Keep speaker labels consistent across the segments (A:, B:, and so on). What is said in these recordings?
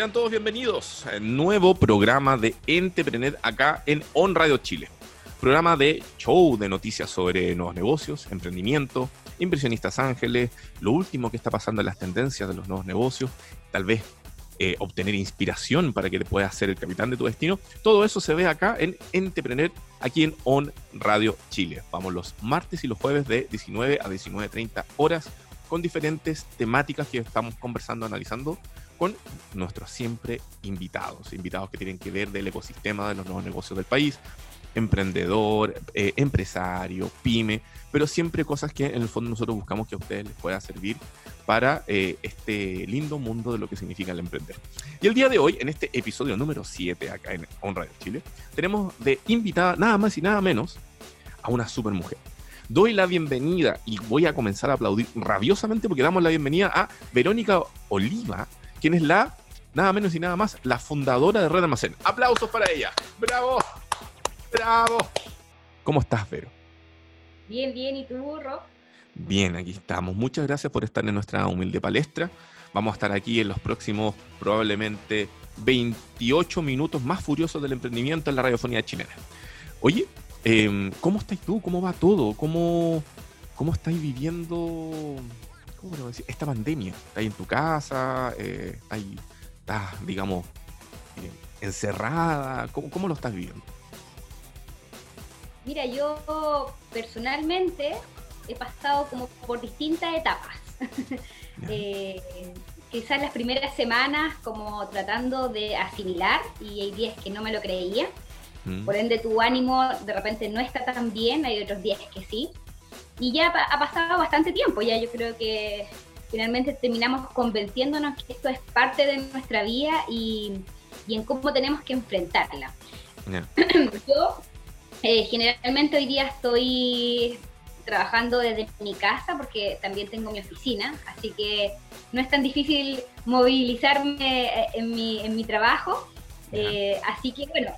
A: Sean todos bienvenidos a un nuevo programa de Entrepreneur acá en On Radio Chile. Programa de show de noticias sobre nuevos negocios, emprendimiento, inversionistas ángeles, lo último que está pasando en las tendencias de los nuevos negocios, tal vez eh, obtener inspiración para que te puedas ser el capitán de tu destino. Todo eso se ve acá en Entrepreneur, aquí en On Radio Chile. Vamos los martes y los jueves de 19 a 19.30 horas con diferentes temáticas que estamos conversando, analizando con nuestros siempre invitados, invitados que tienen que ver del ecosistema de los nuevos negocios del país, emprendedor, eh, empresario, pyme, pero siempre cosas que en el fondo nosotros buscamos que a ustedes les pueda servir para eh, este lindo mundo de lo que significa el emprender. Y el día de hoy, en este episodio número 7 acá en On Radio Chile, tenemos de invitada nada más y nada menos a una super mujer. Doy la bienvenida y voy a comenzar a aplaudir rabiosamente porque damos la bienvenida a Verónica Oliva, quien es la, nada menos y nada más, la fundadora de Red Almacén. Aplausos para ella. ¡Bravo! ¡Bravo! ¿Cómo estás, Vero?
B: Bien, bien. ¿Y tú, Rob?
A: Bien, aquí estamos. Muchas gracias por estar en nuestra humilde palestra. Vamos a estar aquí en los próximos probablemente 28 minutos más furiosos del emprendimiento en la radiofonía chilena. Oye, em, ¿cómo estás tú? ¿Cómo va todo? ¿Cómo, cómo estáis viviendo ¿cómo decir? esta pandemia? ¿Estás en tu casa? Eh, ¿Estás, digamos, eh, encerrada? ¿Cómo, lo estás viviendo?
B: Mira, yo personalmente he pasado como por distintas etapas. eh, quizás las primeras semanas como tratando de asimilar y hay días que no me lo creía. Mm. Por ende tu ánimo de repente no está tan bien, hay otros días que sí. Y ya ha pasado bastante tiempo, ya yo creo que finalmente terminamos convenciéndonos que esto es parte de nuestra vida y, y en cómo tenemos que enfrentarla. Yo eh, generalmente hoy día estoy trabajando desde mi casa porque también tengo mi oficina, así que no es tan difícil movilizarme eh, en mi, en mi trabajo. Eh, así que bueno,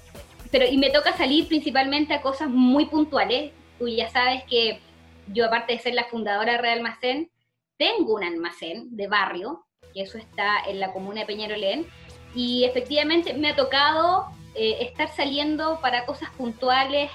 B: pero y me toca salir principalmente a cosas muy puntuales. Tú ya sabes que yo aparte de ser la fundadora de Real Almacén, tengo un almacén de barrio, que eso está en la comuna de Peñarolén, y efectivamente me ha tocado eh, estar saliendo para cosas puntuales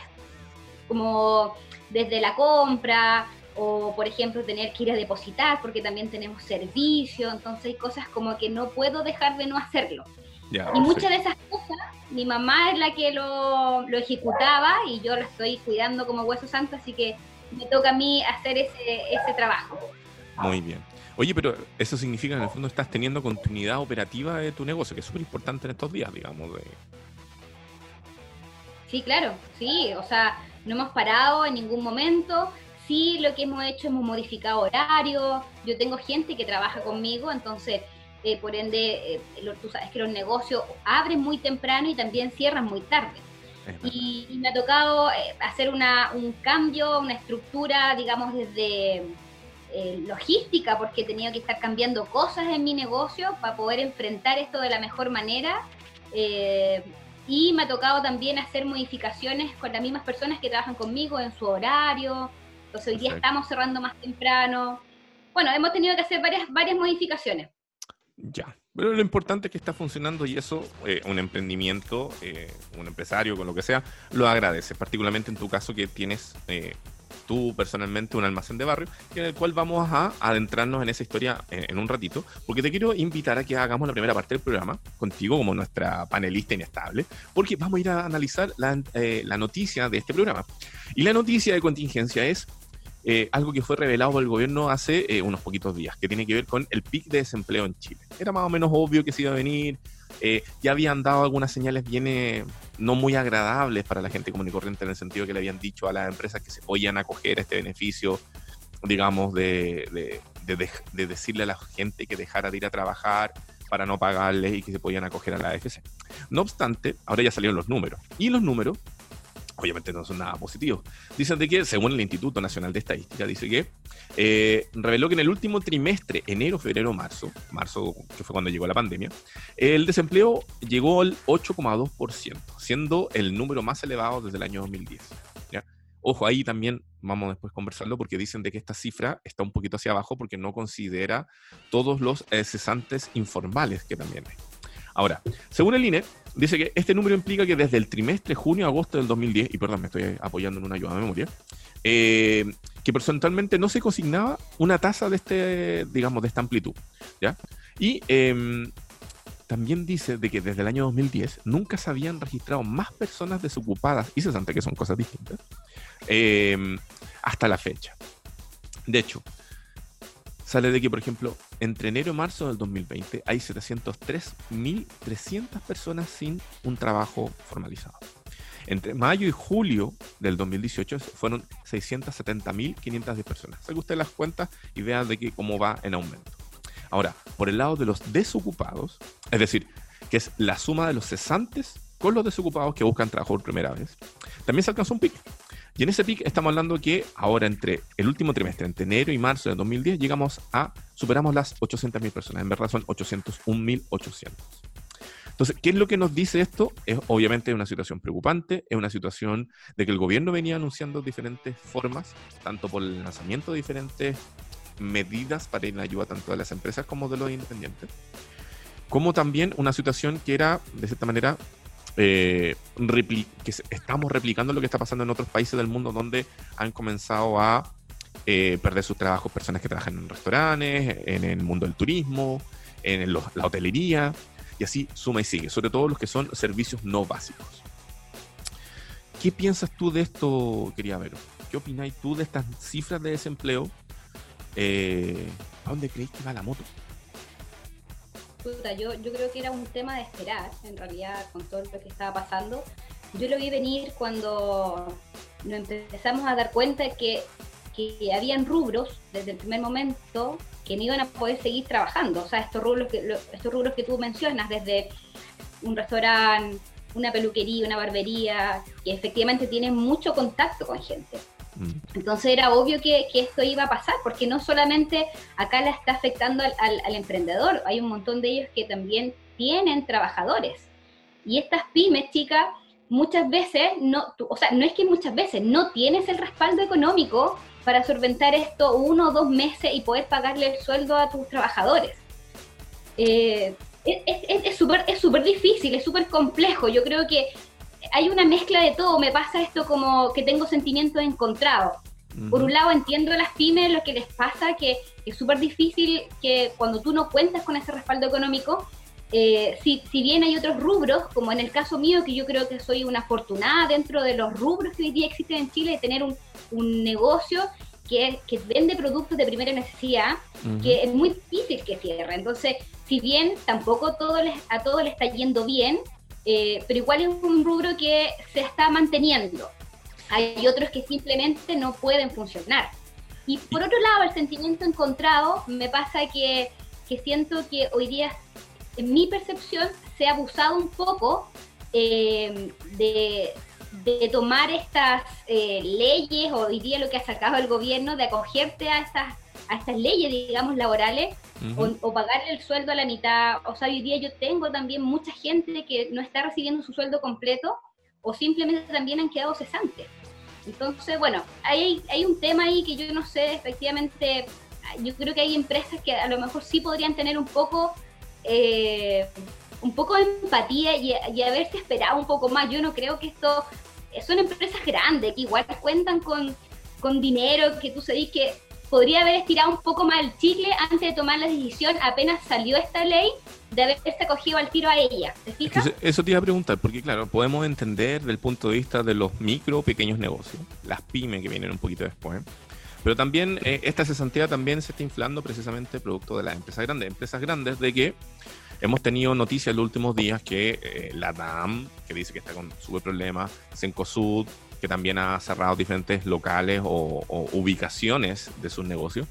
B: como desde la compra o, por ejemplo, tener que ir a depositar porque también tenemos servicio, entonces hay cosas como que no puedo dejar de no hacerlo. y muchas de esas cosas, mi mamá es la que lo, lo, ejecutaba y yo lo estoy cuidando como hueso santo, así que me toca a mí hacer ese, ese trabajo.
A: Muy bien. Oye, pero eso significa que en el fondo estás teniendo continuidad operativa de tu negocio, que es súper importante en estos días, digamos. De...
B: Sí, claro, sí, o sea, no hemos parado en ningún momento. Sí, lo que hemos hecho, hemos modificado horarios. Yo tengo gente que trabaja conmigo, entonces, eh, por ende, eh, tú sabes que los negocios abren muy temprano y también cierran muy tarde. Y, me ha tocado eh, hacer una, un cambio, una estructura, digamos, desde logística, porque he tenido que estar cambiando cosas en mi negocio para poder enfrentar esto de la mejor manera. Y me ha tocado también hacer modificaciones con las mismas personas que trabajan conmigo en su horario. Entonces hoy día estamos cerrando más temprano. Bueno, hemos tenido que hacer varias, varias modificaciones.
A: Ya, pero lo importante es que está funcionando y eso, eh, un emprendimiento, eh, un empresario, con lo que sea, lo agradece, particularmente en tu caso que tienes eh, tú personalmente un almacén de barrio, en el cual vamos a adentrarnos en esa historia en, un ratito, porque te quiero invitar a que hagamos la primera parte del programa contigo como nuestra panelista inestable, porque vamos a ir a analizar la, eh, la noticia de este programa. Y la noticia de contingencia es eh, algo que fue revelado por el gobierno hace eh, unos poquitos días, que tiene que ver con el pic de desempleo en Chile. Era más o menos obvio que se iba a venir, eh, ya habían dado algunas señales bien no muy agradables para la gente común y corriente en el sentido que le habían dicho a las empresas que se podían acoger este beneficio, digamos, de, de, decirle a la gente que dejara de ir a trabajar para no pagarles y que se podían acoger a la AFC. No obstante, ahora ya salieron los números. Y los números obviamente no son nada positivos. Dicen de que, según el Instituto Nacional de Estadística, dice que eh, reveló que en el último trimestre, enero, febrero, marzo, marzo que fue cuando llegó la pandemia, el desempleo llegó al 8,2%, siendo el número más elevado desde el año 2010. Ojo, ahí también vamos después conversarlo porque dicen de que esta cifra está un poquito hacia abajo porque no considera todos los cesantes informales que también hay. Ahora, según el INE, dice que este número implica que desde el trimestre junio-agosto del 2010, y perdón, me estoy apoyando en una ayuda de memoria, eh, que personalmente no se consignaba una tasa de este, digamos, de esta amplitud. ¿ya? Y em, también dice de que desde el año 2010 nunca se habían registrado más personas desocupadas y cesantes, que son cosas distintas, em, hasta la fecha. De hecho, sale de que, por ejemplo, entre enero y marzo del 2020 hay 703.300 personas sin un trabajo formalizado. Entre mayo y julio del 2018 fueron 670.510 personas. que usted las cuentas y vea de que cómo va en aumento. Ahora, por el lado de los desocupados, es decir, que es la suma de los cesantes con los desocupados que buscan trabajo por primera vez, también se alcanzó un pico. Y en ese pic estamos hablando que ahora entre el último trimestre, entre enero y marzo de 2010, llegamos a, superamos las 800.000 personas. En verdad son 801.800. Entonces, ¿qué es lo que nos dice esto? Es obviamente una situación preocupante, es una situación de que el gobierno venía anunciando diferentes formas, tanto por el lanzamiento de diferentes medidas para ir en ayuda tanto de las empresas como de los independientes, como también una situación que era, de cierta manera, eh, estamos replicando lo que está pasando en otros países del mundo donde han comenzado a eh, perder sus trabajos personas que trabajan en restaurantes, en el mundo del turismo, en la hotelería, y así suma y sigue, sobre todo los que son servicios no básicos. ¿Qué piensas tú de esto, quería ver? ¿Qué opináis tú de estas cifras de desempleo? Eh, ¿A dónde creéis que va la moto?
B: Yo, yo creo que era un tema de esperar, en realidad, con todo lo que estaba pasando. Yo lo vi venir cuando nos empezamos a dar cuenta que, que habían rubros desde el primer momento que no iban a poder seguir trabajando. O sea, estos rubros que, estos rubros que tú mencionas, desde un restaurante, una peluquería, una barbería, que efectivamente tienen mucho contacto con gente. Entonces era obvio que, esto iba a pasar, porque no solamente acá la está afectando al, emprendedor, hay un montón de ellos que también tienen trabajadores. Y estas pymes, chicas, muchas veces, no, o sea, no es que muchas veces no tienes el respaldo económico para solventar esto uno o dos meses y poder pagarle el sueldo a tus trabajadores. Eh, es súper es, es difícil, es súper complejo. Yo creo que hay una mezcla de todo. Me pasa esto como que tengo sentimientos encontrados. Por un lado entiendo a las pymes lo que les pasa, que es súper difícil que cuando tú no cuentas con ese respaldo económico, eh, si, si, bien hay otros rubros, como en el caso mío, que yo creo que soy una afortunada dentro de los rubros que hoy día existen en Chile, de tener un, un negocio que, que, vende productos de primera necesidad, que es muy difícil que cierre. Entonces, si bien tampoco todo les, a todos le está yendo bien, eh, pero igual es un rubro que se está manteniendo. Hay otros que simplemente no pueden funcionar. Y por otro lado, el sentimiento encontrado me pasa que, que siento que hoy día, en mi percepción, se ha abusado un poco eh, de, de, tomar estas eh, leyes, hoy día lo que ha sacado el gobierno, de acogerte a estas a estas leyes, digamos, laborales o, pagarle el sueldo a la mitad. O sea, hoy día yo tengo también mucha gente que no está recibiendo su sueldo completo o simplemente también han quedado cesantes. Entonces, bueno, hay, hay un tema ahí que yo no sé, efectivamente, yo creo que hay empresas que a lo mejor sí podrían tener un poco... Eh, un poco de empatía y, y, haberse esperado un poco más. Yo no creo que esto son empresas grandes que igual cuentan con, con dinero, que tú sabes que podría haber estirado un poco más el chicle antes de tomar la decisión apenas salió esta ley de haberse acogido al tiro a ella. ¿Te fijas?
A: eso te iba a preguntar, porque claro, podemos entender del punto de vista de los micro, pequeños negocios, las pymes que vienen un poquito después, pero también eh, esta cesantía también se está inflando precisamente producto de las empresas grandes, empresas grandes de que hemos tenido noticias en los últimos días que eh, la DAM, que dice que está con súper problemas, Sencosud, que también ha cerrado diferentes locales o, ubicaciones de sus negocios.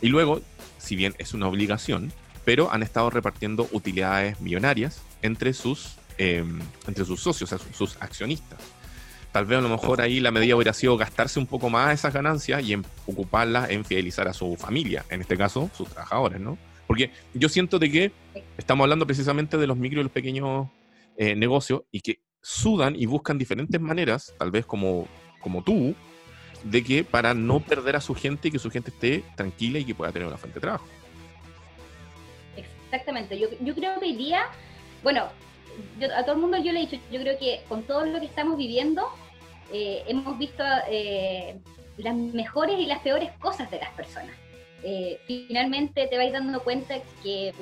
A: Y luego, si bien es una obligación, pero han estado repartiendo utilidades millonarias entre sus, em, entre sus socios, sus accionistas. Tal vez a lo mejor ahí la medida hubiera sido gastarse un poco más esas ganancias y en, ocuparlas en fidelizar a su familia, en este caso sus trabajadores, ¿no? Porque yo siento de que estamos hablando precisamente de los micro y los pequeños eh, negocios y que sudan y buscan diferentes maneras, tal vez como, como tú, de que para no perder a su gente y que su gente esté tranquila y que pueda tener una fuente de trabajo.
B: Exactamente, yo, yo creo que hoy día bueno, a todo el mundo yo le he dicho, yo creo que con todo lo que estamos viviendo, eh, hemos visto eh, las mejores y las peores cosas de las personas. Eh, finalmente te vais dando cuenta que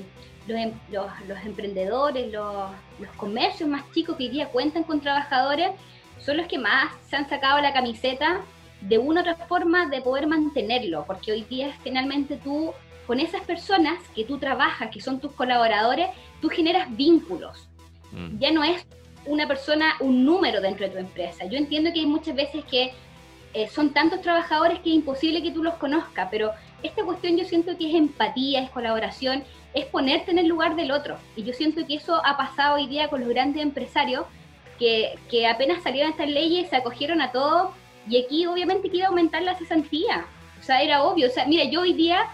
B: los, em, emprendedores, los, comercios más chicos que hoy día cuentan con trabajadores, son los que más se han sacado la camiseta de una u otra forma de poder mantenerlo, porque hoy día finalmente tú, con esas personas que tú trabajas, que son tus colaboradores, tú generas vínculos. Mm. Ya no es una persona, un número dentro de tu empresa. Yo entiendo que hay muchas veces que eh, son tantos trabajadores que es imposible que tú los conozcas, pero esta cuestión yo siento que es empatía, es colaboración, es ponerte en el lugar del otro. Y yo siento que eso ha pasado hoy día con los grandes empresarios que, que apenas salieron estas leyes, se acogieron a todo y aquí obviamente quiere aumentar la cesantía. O sea, era obvio. O sea, mira, yo hoy día,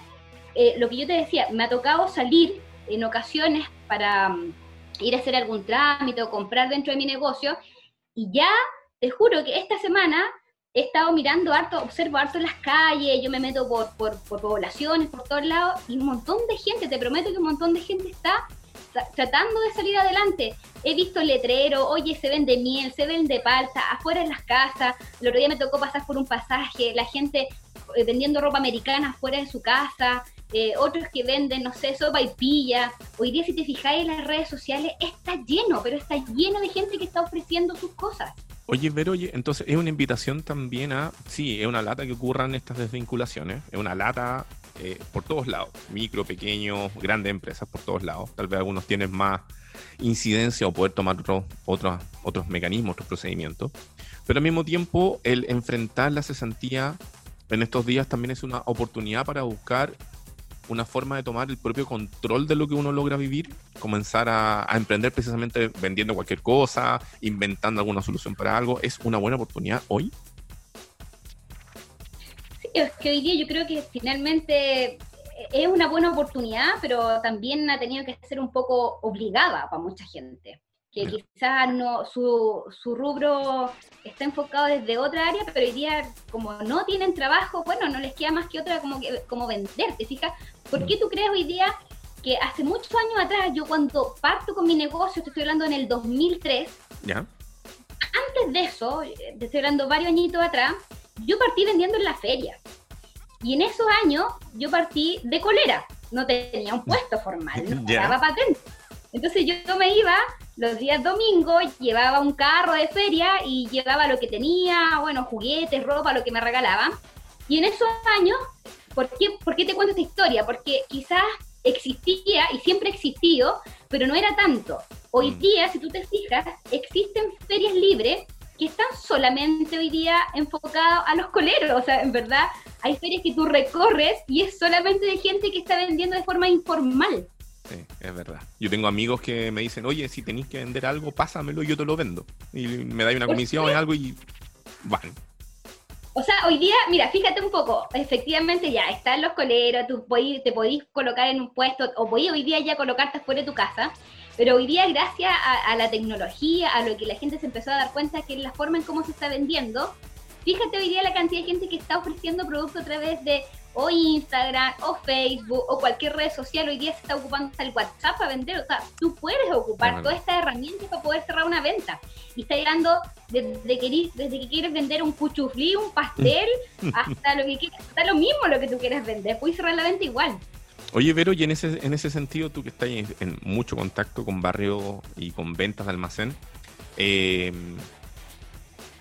B: eh, lo que yo te decía, me ha tocado salir en ocasiones para mm, ir a hacer algún trámite o comprar dentro de mi negocio y ya te juro que esta semana he estado mirando harto, observo harto las calles, yo me meto por, por, por poblaciones, por todos lados, y un montón de gente, te prometo que un montón de gente está tratando de salir adelante. He visto letrero, oye, se vende miel, se vende palta, afuera en las casas. El otro día me tocó pasar por un pasaje, la gente eh, vendiendo ropa americana afuera de su casa, eh, otros que venden, no sé, sopa y pilla. Hoy día, si te fijáis en las redes sociales, está lleno, pero está lleno de gente que está ofreciendo sus cosas.
A: Oye, Vero, oye, entonces es una invitación también a, sí, es una lata que ocurran estas desvinculaciones, es una lata eh, por todos lados, micro, pequeño, grandes empresas por todos lados. Tal vez algunos tienen más incidencia o poder tomar otros, otros, otros mecanismos, otros procedimientos. Pero al mismo tiempo, el enfrentar la cesantía en estos días también es una oportunidad para buscar una forma de tomar el propio control de lo que uno logra vivir, comenzar a, emprender precisamente vendiendo cualquier cosa, inventando alguna solución para algo, es una buena oportunidad hoy.
B: Sí, es que hoy día yo creo que finalmente es una buena oportunidad, pero también ha tenido que ser un poco obligada para mucha gente que quizás no, su, su, rubro está enfocado desde otra área, pero hoy día como no tienen trabajo, bueno, no les queda más que otra como, que, como vender, ¿te fijas? ¿Por qué tú crees hoy día que hace muchos años atrás, yo cuando parto con mi negocio, te estoy hablando en el 2003, ¿Ya? antes de eso, te estoy hablando varios añitos atrás, yo partí vendiendo en la feria. Y en esos años yo partí de colera, no tenía un puesto formal, no pagaba patente. Entonces yo me iba los días domingos, llevaba un carro de feria y llevaba lo que tenía, bueno, juguetes, ropa, lo que me regalaban. Y en esos años, ¿por qué, ¿por qué te cuento esta historia? Porque quizás existía y siempre ha existido, pero no era tanto. Hoy mm. día, si tú te fijas, existen ferias libres que están solamente hoy día enfocadas a los coleros. O sea, en verdad, hay ferias que tú recorres y es solamente de gente que está vendiendo de forma informal.
A: Sí, es verdad. Yo tengo amigos que me dicen, oye, si tenéis que vender algo, pásamelo y yo te lo vendo. Y me dais una comisión o algo y van.
B: O sea, hoy día, mira, fíjate un poco, efectivamente ya están los coleros, tú te podís colocar en un puesto, o podís hoy día ya colocarte fuera de tu casa, pero hoy día gracias a, a, la tecnología, a lo que la gente se empezó a dar cuenta que la forma en cómo se está vendiendo, fíjate hoy día la cantidad de gente que está ofreciendo productos a través de o Instagram, o Facebook, o cualquier red social, hoy día se está ocupando hasta el WhatsApp para vender. O sea, tú puedes ocupar todas estas herramientas para poder cerrar una venta. Y está llegando desde que, desde que quieres vender un cuchuflí, un pastel, hasta lo que quieras, hasta lo mismo lo que tú quieras vender. Puedes cerrar la venta igual.
A: Oye, Vero, y en ese, en ese sentido, tú que estás en, mucho contacto con barrio y con ventas de almacén, eh,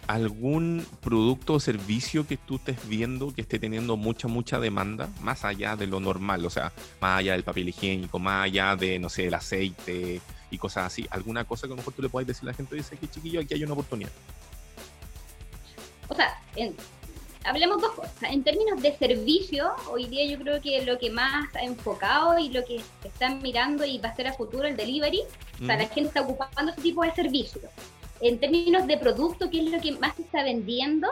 A: algún producto o servicio que tú estés viendo que esté teniendo mucha, mucha demanda, más allá de lo normal, o sea, más allá del papel higiénico, más allá de, no sé, el aceite y cosas así, alguna cosa que a lo mejor tú le puedes decir a la gente, dice que chiquillo, aquí hay una oportunidad.
B: O sea, hablemos dos cosas. En términos de servicio, hoy día yo creo que lo que más ha enfocado y lo que están mirando y va a ser a futuro el delivery, o sea, la gente está ocupando ese tipo de servicios en términos de producto, ¿qué es lo que más se está vendiendo?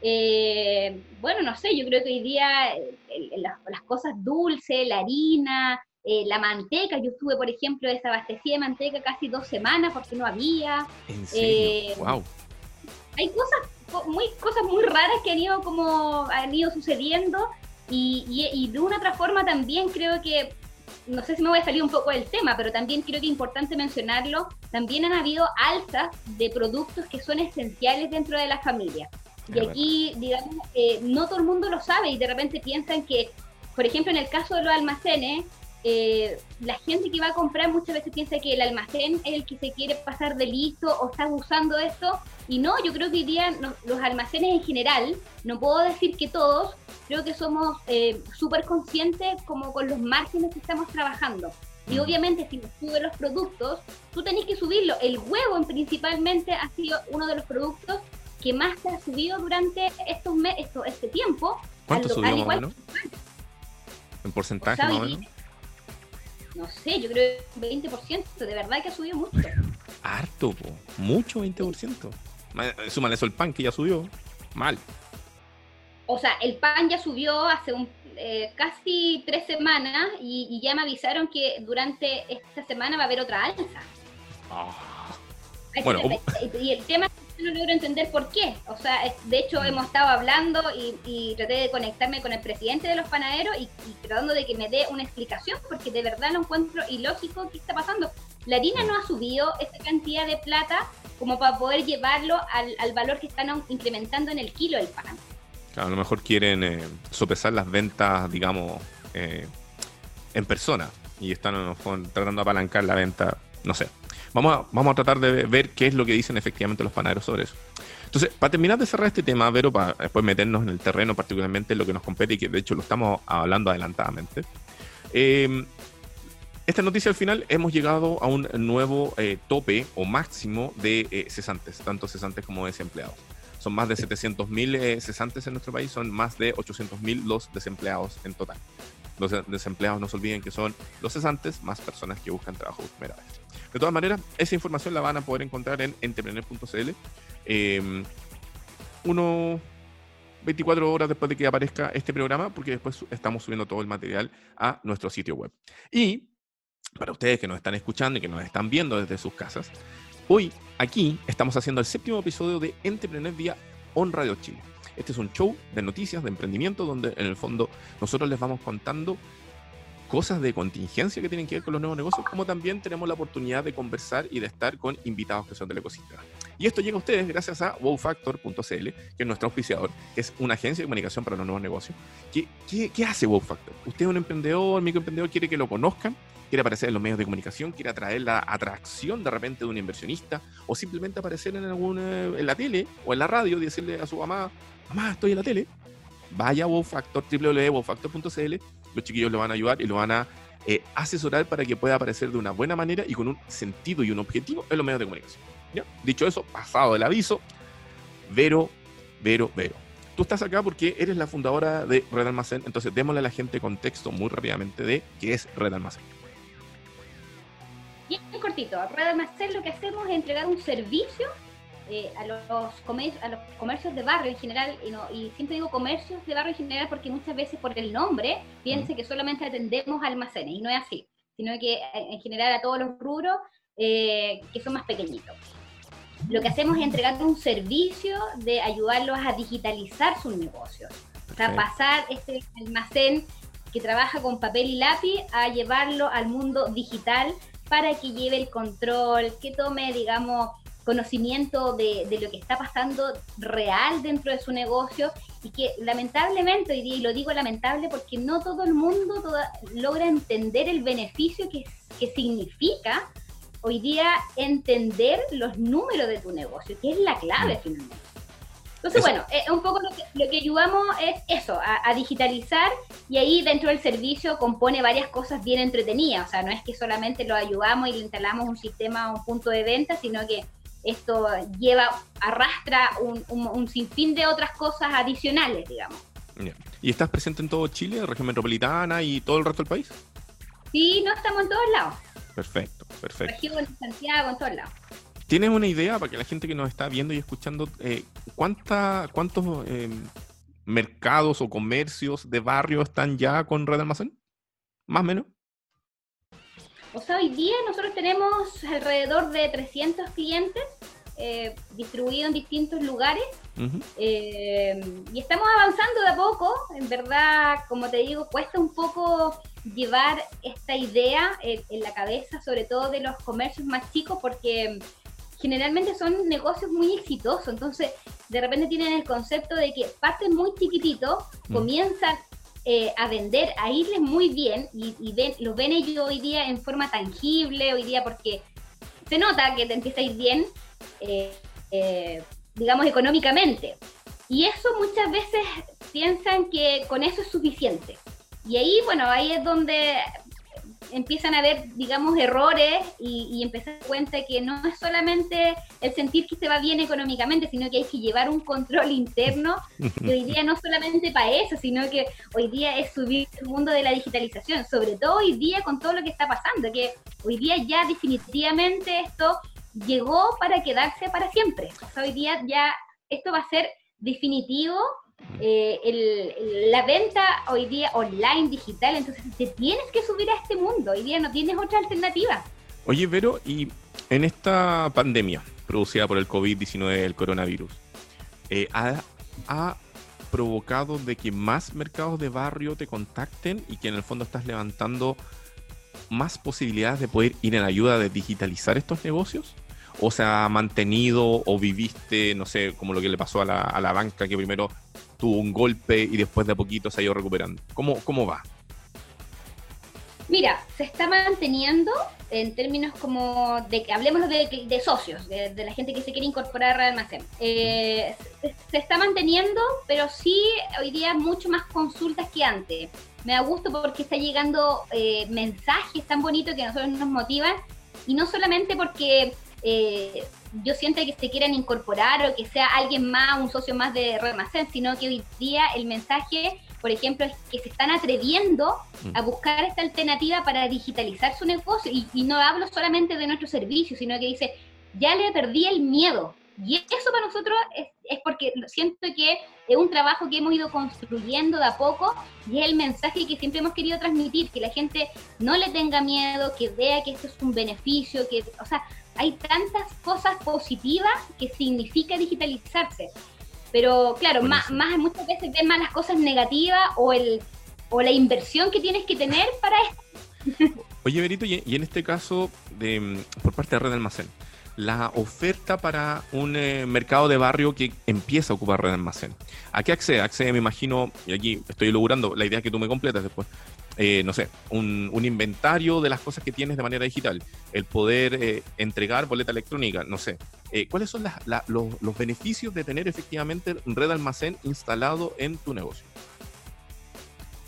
B: Eh, bueno, no sé, yo creo que hoy día eh, las, cosas dulces, la harina, eh, la manteca, yo estuve, por ejemplo, desabastecida de manteca casi dos semanas porque no había.
A: ¿En serio? wow.
B: Hay cosas muy, cosas muy raras que han ido como han ido sucediendo y, y, y de una otra forma también creo que no sé si me voy a salir un poco del tema, pero también creo que es importante mencionarlo, también han habido alzas de productos que son esenciales dentro de la familia. Y aquí, digamos, eh, no todo el mundo lo sabe y de repente piensan que, por ejemplo, en el caso de los almacenes, eh, la gente que va a comprar muchas veces piensa que el almacén es el que se quiere pasar de listo o está usando esto. Y no, yo creo que hoy día los almacenes en general, no puedo decir que todos, creo que somos eh, súper conscientes como con los márgenes que estamos trabajando. Y obviamente si subes los productos, tú tenés que subirlo. El huevo principalmente ha sido uno de los productos que más se ha subido durante estos meses, este tiempo.
A: ¿Cuánto subió más o menos? ¿En porcentaje más o menos?
B: No sé, yo creo que 20%, de verdad que ha subido mucho.
A: Harto, mucho 20%. Súmale eso el pan que ya subió, mal.
B: O sea, el pan ya subió hace un, eh, casi tres semanas y, ya me avisaron que durante esta semana va a haber otra alza. Ah. Bueno, y el tema no logro entender por qué. O sea, de hecho mm. hemos estado hablando y, traté de conectarme con el presidente de los panaderos y, tratando de que me dé una explicación, porque de verdad no encuentro ilógico qué está pasando. La harina no ha subido esa cantidad de plata como para poder llevarlo al, valor que están incrementando en el kilo del pan.
A: a lo mejor quieren eh, sopesar las ventas, digamos, eh, en persona y están tratando de apalancar la venta, no sé. Vamos a, vamos a tratar de ver qué es lo que dicen efectivamente los panaderos sobre eso. Entonces, para terminar de cerrar este tema, Vero, para después meternos en el terreno, particularmente en lo que nos compete y que de hecho lo estamos hablando adelantadamente. Eh, esta noticia al final hemos llegado a un nuevo eh, tope o máximo de eh, cesantes, tanto cesantes como desempleados. Son más de 700.000 cesantes en nuestro país, son más de 800.000 los desempleados en total. Los desempleados no se olviden que son los cesantes más personas que buscan trabajo por primera vez. De todas maneras, esa información la van a poder encontrar en entrepreneur.cl. Eh, uno 24 horas después de que aparezca este programa, porque después estamos subiendo todo el material a nuestro sitio web. Y para ustedes que nos están escuchando y que nos están viendo desde sus casas, hoy aquí estamos haciendo el séptimo episodio de Entrepreneur vía On Radio Chile. Este es un show de noticias, de emprendimiento, donde en el fondo nosotros les vamos contando cosas de contingencia que tienen que ver con los nuevos negocios, como también tenemos la oportunidad de conversar y de estar con invitados que son del ecosistema. Y esto llega a ustedes gracias a wowfactor.cl, que es nuestro auspiciador, que es una agencia de comunicación para los nuevos negocios. ¿Qué, qué, hace WowFactor? Usted es un emprendedor, microemprendedor, quiere que lo conozcan, quiere aparecer en los medios de comunicación, quiere atraer la atracción de repente de un inversionista, o simplemente aparecer en, alguna, en la tele o en la radio y decirle a su mamá, mamá, estoy en la tele. Vaya a WowFactor, www.wowfactor.cl los chiquillos lo van a ayudar y lo van a eh, asesorar para que pueda aparecer de una buena manera y con un sentido y un objetivo en los medios de comunicación. Dicho eso, pasado el aviso, Vero, Vero, Vero. Tú estás acá porque eres la fundadora de Red Almacén, entonces démosle a la gente contexto muy rápidamente de qué es Red Almacén.
B: Bien cortito, Red Almacén lo que hacemos es entregar un servicio eh, a, los a los comercios de barrio en general, y, no, y siempre digo comercios de barrio en general porque muchas veces por el nombre piense que solamente atendemos almacenes, y no es así, sino que eh, en general a todos los rubros eh, que son más pequeñitos. Lo que hacemos es entregar un servicio de ayudarlos a digitalizar sus negocios, o sea, pasar este almacén que trabaja con papel y lápiz a llevarlo al mundo digital para que lleve el control, que tome, digamos, conocimiento de, lo que está pasando real dentro de su negocio y que lamentablemente, y lo digo lamentable porque no todo el mundo logra entender el beneficio que, que significa hoy día entender los números de tu negocio, que es la clave finalmente. Entonces, bueno, eh, un poco lo que, ayudamos es eso, a, a, digitalizar y ahí dentro del servicio compone varias cosas bien entretenidas. O sea, no es que solamente lo ayudamos y le instalamos un sistema, un punto de venta, sino que esto lleva, arrastra un, sinfín de otras cosas adicionales, digamos.
A: ¿Y estás presente en todo Chile, región metropolitana y todo el resto del país?
B: Sí, no estamos en todos lados.
A: Perfecto, perfecto.
B: Región, Santiago, en todos lados.
A: ¿Tienes una idea para que la gente que nos está viendo y escuchando, eh, cuánta, cuántos eh, mercados o comercios de barrio están ya con Red Almacén? ¿Más o menos?
B: O sea, hoy día nosotros tenemos alrededor de 300 clientes eh, distribuidos en distintos lugares eh, y estamos avanzando de a poco. En verdad, como te digo, cuesta un poco llevar esta idea en, la cabeza, sobre todo de los comercios más chicos, porque generalmente son negocios muy exitosos, entonces de repente tienen el concepto de que parten muy chiquitito, mm. comienzan eh, a vender, a irles muy bien y, ven, los ven ellos hoy día en forma tangible, hoy día porque se nota que te empieza a ir bien, eh, eh, digamos, económicamente. Y eso muchas veces piensan que con eso es suficiente. Y ahí, bueno, ahí es donde empiezan a haber, digamos, errores y, y empezar a cuenta que no es solamente el sentir que se va bien económicamente, sino que hay que llevar un control interno, que hoy día no solamente para eso, sino que hoy día es subir el mundo de la digitalización, sobre todo hoy día con todo lo que está pasando, que hoy día ya definitivamente esto llegó para quedarse para siempre. hoy día ya esto va a ser definitivo eh, la venta hoy día online, digital, entonces te tienes que subir a este mundo, hoy día no tienes otra alternativa.
A: Oye, Vero, y en esta pandemia producida por el COVID-19, el coronavirus, eh, ¿ha, provocado de que más mercados de barrio te contacten y que en el fondo estás levantando más posibilidades de poder ir en ayuda de digitalizar estos negocios? ¿O se ha mantenido o viviste, no sé, como lo que le pasó a la, a la banca que primero tuvo un golpe y después de a poquito se ha ido recuperando. ¿Cómo, cómo va?
B: Mira, se está manteniendo en términos como de que hablemos de, socios, de, la gente que se quiere incorporar al almacén. Eh, se, está manteniendo, pero sí hoy día mucho más consultas que antes. Me da gusto porque está llegando eh, mensajes tan bonitos que a nosotros nos motivan y no solamente porque eh, yo siento que se quieran incorporar o que sea alguien más, un socio más de Remacén, sino que hoy día el mensaje, por ejemplo, es que se están atreviendo a mm. buscar esta alternativa para digitalizar su negocio. Y, no hablo solamente de nuestro servicio, sino que dice, ya le perdí el miedo. Y eso para nosotros es, es, porque siento que es un trabajo que hemos ido construyendo de a poco y es el mensaje que siempre hemos querido transmitir, que la gente no le tenga miedo, que vea que esto es un beneficio, que, o sea, hay tantas cosas positivas que significa digitalizarse. Pero claro, más, más, muchas veces ven más las cosas negativas o, el, o la inversión que tienes que tener para esto.
A: Oye, Berito, y, en este caso, de, por parte de Red Almacén, la oferta para un eh, mercado de barrio que empieza a ocupar red almacén. ¿A qué accede? Accede, me imagino, y aquí estoy elaborando la idea que tú me completas después, eh, no sé, un, inventario de las cosas que tienes de manera digital, el poder eh, entregar boleta electrónica, no sé. Eh, ¿Cuáles son los, beneficios de tener efectivamente red almacén instalado en tu negocio?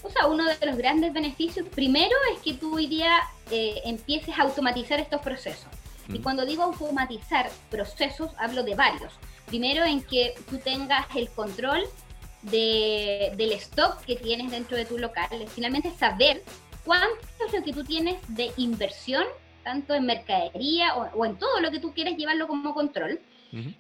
B: O sea, uno de los grandes beneficios, primero, es que tú hoy día empieces a automatizar estos procesos. Y cuando digo automatizar procesos, hablo de varios. Primero, en que tú tengas el control de, del stock que tienes dentro de tu local, es finalmente saber cuánto es lo que tú tienes de inversión, tanto en mercadería o, en todo lo que tú quieres llevarlo como control,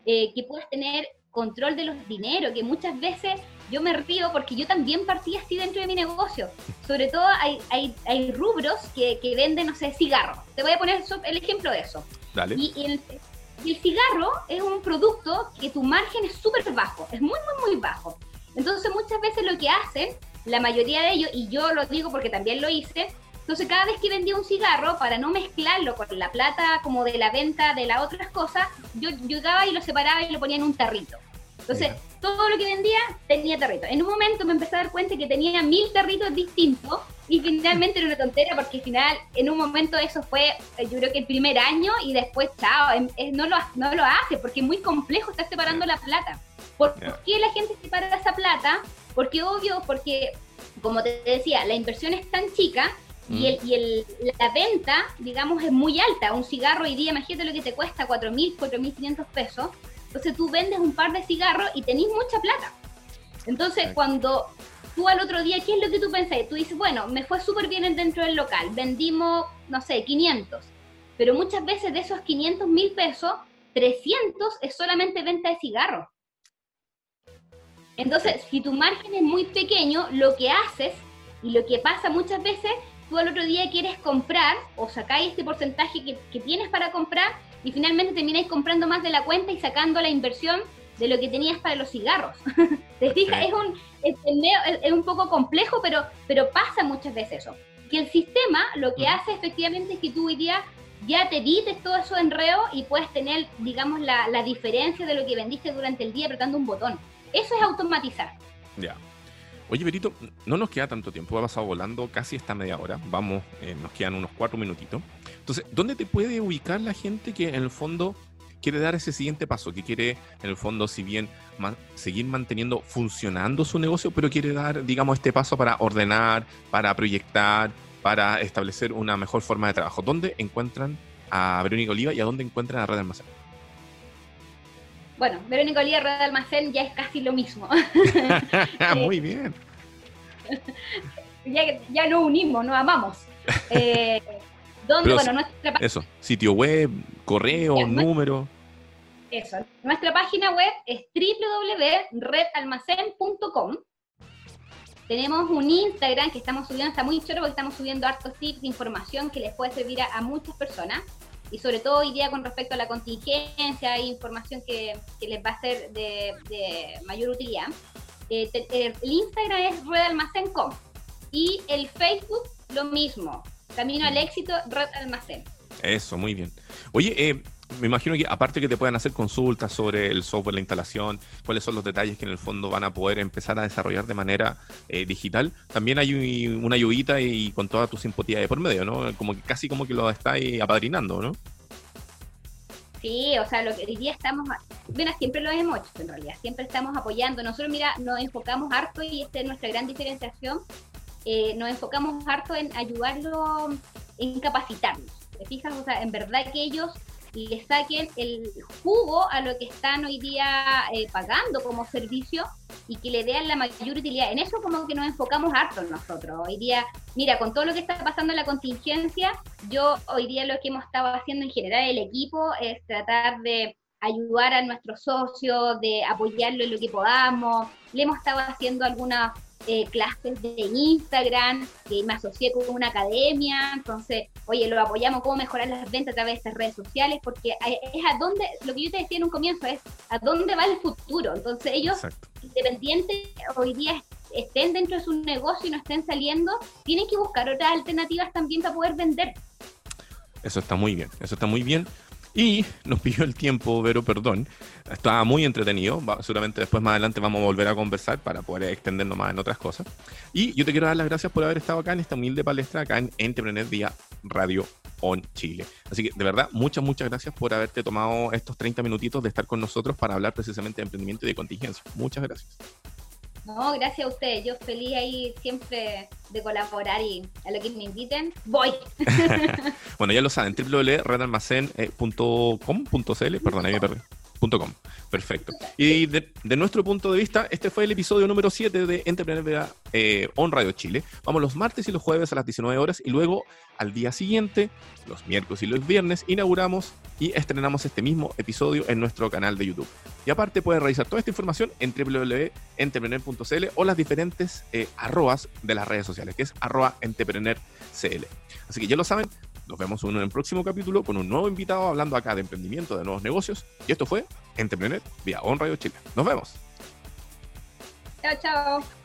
B: eh, que puedas tener control de los dineros, que muchas veces yo me río porque yo también partí así dentro de mi negocio. Sobre todo hay, hay, hay rubros que, que, venden, no sé, cigarros. Te voy a poner el ejemplo de eso.
A: Dale.
B: Y, el, el, cigarro es un producto que tu margen es súper bajo, es muy, muy, muy bajo. Entonces muchas veces lo que hacen, la mayoría de ellos, y yo lo digo porque también lo hice, entonces cada vez que vendía un cigarro, para no mezclarlo con la plata como de la venta de las otras cosas, yo llegaba y lo separaba y lo ponía en un tarrito. Entonces, todo lo que vendía tenía tarrito. En un momento me empecé a dar cuenta que tenía mil tarritos distintos y finalmente era una tontera porque al final, en un momento eso fue, eh, yo creo que el primer año y después, chao, em, no lo, no lo hace porque es muy complejo estar separando la plata. ¿Por, qué la gente separa esa plata? Porque obvio, porque como te decía, la inversión es tan chica y, mm. el, y el, la venta, digamos, es muy alta. Un cigarro hoy día, imagínate lo que te cuesta, 4.000, 4.500 pesos. Entonces tú vendes un par de cigarros y tenés mucha plata. Entonces cuando tú al otro día, ¿qué es lo que tú pensás? Tú dices, bueno, me fue súper bien dentro del local, vendimos, no sé, 500. Pero muchas veces de esos 500 mil pesos, 300 es solamente venta de cigarros. Entonces, si tu margen es muy pequeño, lo que haces y lo que pasa muchas veces, tú al otro día quieres comprar o sacáis este porcentaje que, tienes para comprar y finalmente termináis comprando más de la cuenta y sacando la inversión de lo que tenías para los cigarros. ¿Te fijas? Es, un, es, un poco complejo, pero, pero pasa muchas veces eso. porque el sistema lo que hace efectivamente es que tú hoy día ya te evites todo eso enreo y puedes tener, digamos, la, la diferencia de lo que vendiste durante el día apretando un botón. Eso es automatizar.
A: Ya. Oye, Berito, no nos queda tanto tiempo, ha pasado volando casi esta media hora. Vamos, eh, nos quedan unos cuatro minutitos. Entonces, ¿dónde te puede ubicar la gente que en el fondo quiere dar ese siguiente paso? Que quiere, en el fondo, si bien seguir manteniendo funcionando su negocio, pero quiere dar, digamos, este paso para ordenar, para proyectar, para establecer una mejor forma de trabajo. ¿Dónde encuentran a Verónica Oliva y a dónde encuentran a Red Almacén?
B: Bueno, Verónica Oliva, Red Almacén ya es casi lo mismo.
A: Muy bien.
B: ya, ya nos unimos, nos amamos. Eh, ¿Dónde? bueno,
A: nuestra Eso, sitio web, correo, número.
B: Eso, nuestra página web es www.redalmacén.com tenemos un Instagram que estamos subiendo, está muy chulo porque estamos subiendo hartos tips de información que les puede servir a, muchas personas. Y sobre todo hoy día con respecto a la contingencia, hay información que, les va a ser de, mayor utilidad. Eh, el Instagram es Red Almacén.com y el Facebook lo mismo, Camino al Éxito Red Almacén.
A: Eso, muy bien. Oye, eh, me imagino que aparte que te puedan hacer consultas sobre el software, la instalación, cuáles son los detalles que en el fondo van a poder empezar a desarrollar de manera eh, digital, también hay una ayudita y con toda tu simpatía de por medio, ¿no? Como que casi como que lo estáis apadrinando, ¿no?
B: Sí, o sea, lo que hoy día estamos, bueno, siempre lo hemos hecho en realidad, siempre estamos apoyando. Nosotros, mira, nos enfocamos harto y esta es nuestra gran diferenciación, eh, nos enfocamos harto en ayudarlo, en capacitarnos. ¿Te fijas? O sea, en verdad que ellos le saquen el jugo a lo que están hoy día eh, pagando como servicio y que le den la mayor utilidad. En eso como que nos enfocamos harto nosotros. Hoy día, mira, con todo lo que está pasando en la contingencia, yo hoy día lo que hemos estado haciendo en general el equipo es tratar de ayudar a nuestros socios, de apoyarlo en lo que podamos. Le hemos estado haciendo algunas eh, clases de Instagram, que me asocié con una academia, entonces, oye, lo apoyamos, cómo mejorar las ventas a través de estas redes sociales, porque es a dónde, lo que yo te decía en un comienzo, es a dónde va el futuro. Entonces, ellos, independientes, hoy día estén dentro de su negocio y no estén saliendo, tienen que buscar otras alternativas también para poder vender.
A: Eso está muy bien, eso está muy bien. Y nos pidió el tiempo, Vero, perdón. Estaba muy entretenido. seguramente después más adelante vamos a volver a conversar para poder extendernos más en otras cosas. Y yo te quiero dar las gracias por haber estado acá en esta humilde palestra, acá en Entrepreneur Día Radio On Chile. Así que de verdad, muchas, muchas gracias por haberte tomado estos 30 minutitos de estar con nosotros para hablar precisamente de emprendimiento y de contingencia. Muchas gracias.
B: No, gracias a ustedes. Yo feliz ahí siempre de colaborar y a lo que me inviten, voy.
A: bueno, ya lo saben, www.redalmacen.com.cl, perdón, ahí me perdí. Perfecto. Y de, nuestro punto de vista, este fue el episodio número 7 de Entrepreneur eh, On Radio Chile. Vamos los martes y los jueves a las 19 horas y luego al día siguiente, los miércoles y los viernes, inauguramos y estrenamos este mismo episodio en nuestro canal de YouTube. Y aparte puedes revisar toda esta información en www.entrepreneur.cl o las diferentes eh, arrobas de las redes sociales, que es arroba entrepreneurcl. Así que ya lo saben, nos vemos en un próximo capítulo con un nuevo invitado hablando acá de emprendimiento, de nuevos negocios. Y esto fue Entrepreneur vía On Radio Chile. Nos vemos.
B: Chao, chao.